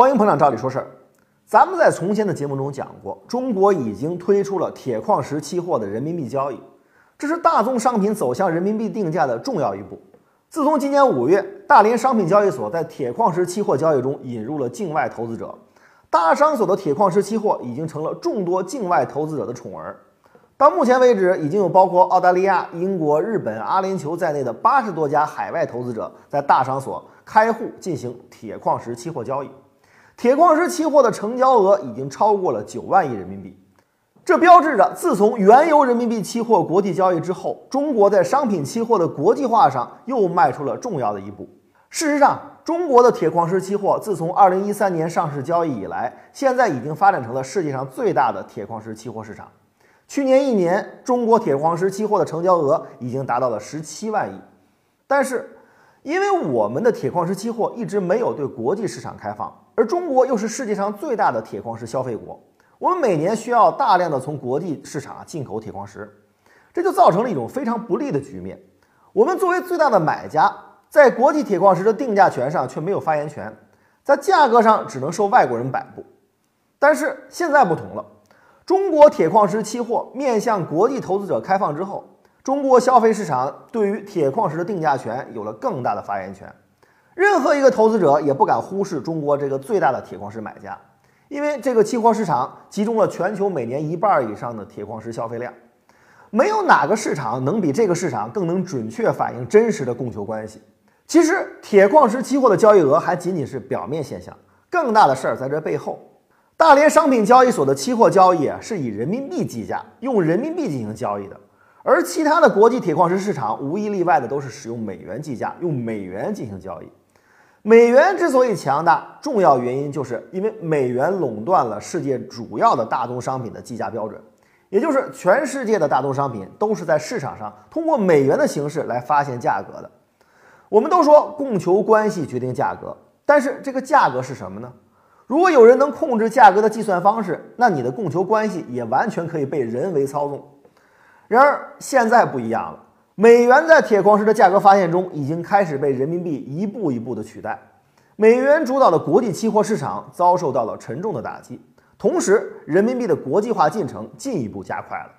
欢迎捧场，照理说事儿。咱们在从前的节目中讲过，中国已经推出了铁矿石期货的人民币交易，这是大宗商品走向人民币定价的重要一步。自从今年五月，大连商品交易所在铁矿石期货交易中引入了境外投资者，大商所的铁矿石期货已经成了众多境外投资者的宠儿。到目前为止，已经有包括澳大利亚、英国、日本、阿联酋在内的八十多家海外投资者在大商所开户进行铁矿石期货交易。铁矿石期货的成交额已经超过了九万亿人民币，这标志着自从原油人民币期货国际交易之后，中国在商品期货的国际化上又迈出了重要的一步。事实上，中国的铁矿石期货自从二零一三年上市交易以来，现在已经发展成了世界上最大的铁矿石期货市场。去年一年，中国铁矿石期货的成交额已经达到了十七万亿。但是，因为我们的铁矿石期货一直没有对国际市场开放。而中国又是世界上最大的铁矿石消费国，我们每年需要大量的从国际市场进口铁矿石，这就造成了一种非常不利的局面。我们作为最大的买家，在国际铁矿石的定价权上却没有发言权，在价格上只能受外国人摆布。但是现在不同了，中国铁矿石期货面向国际投资者开放之后，中国消费市场对于铁矿石的定价权有了更大的发言权。任何一个投资者也不敢忽视中国这个最大的铁矿石买家，因为这个期货市场集中了全球每年一半以上的铁矿石消费量，没有哪个市场能比这个市场更能准确反映真实的供求关系。其实，铁矿石期货的交易额还仅仅是表面现象，更大的事儿在这背后。大连商品交易所的期货交易啊，是以人民币计价，用人民币进行交易的，而其他的国际铁矿石市场无一例外的都是使用美元计价，用美元进行交易。美元之所以强大，重要原因就是因为美元垄断了世界主要的大宗商品的计价标准，也就是全世界的大宗商品都是在市场上通过美元的形式来发现价格的。我们都说供求关系决定价格，但是这个价格是什么呢？如果有人能控制价格的计算方式，那你的供求关系也完全可以被人为操纵。然而现在不一样了。美元在铁矿石的价格发现中已经开始被人民币一步一步的取代，美元主导的国际期货市场遭受到了沉重的打击，同时人民币的国际化进程进一步加快了。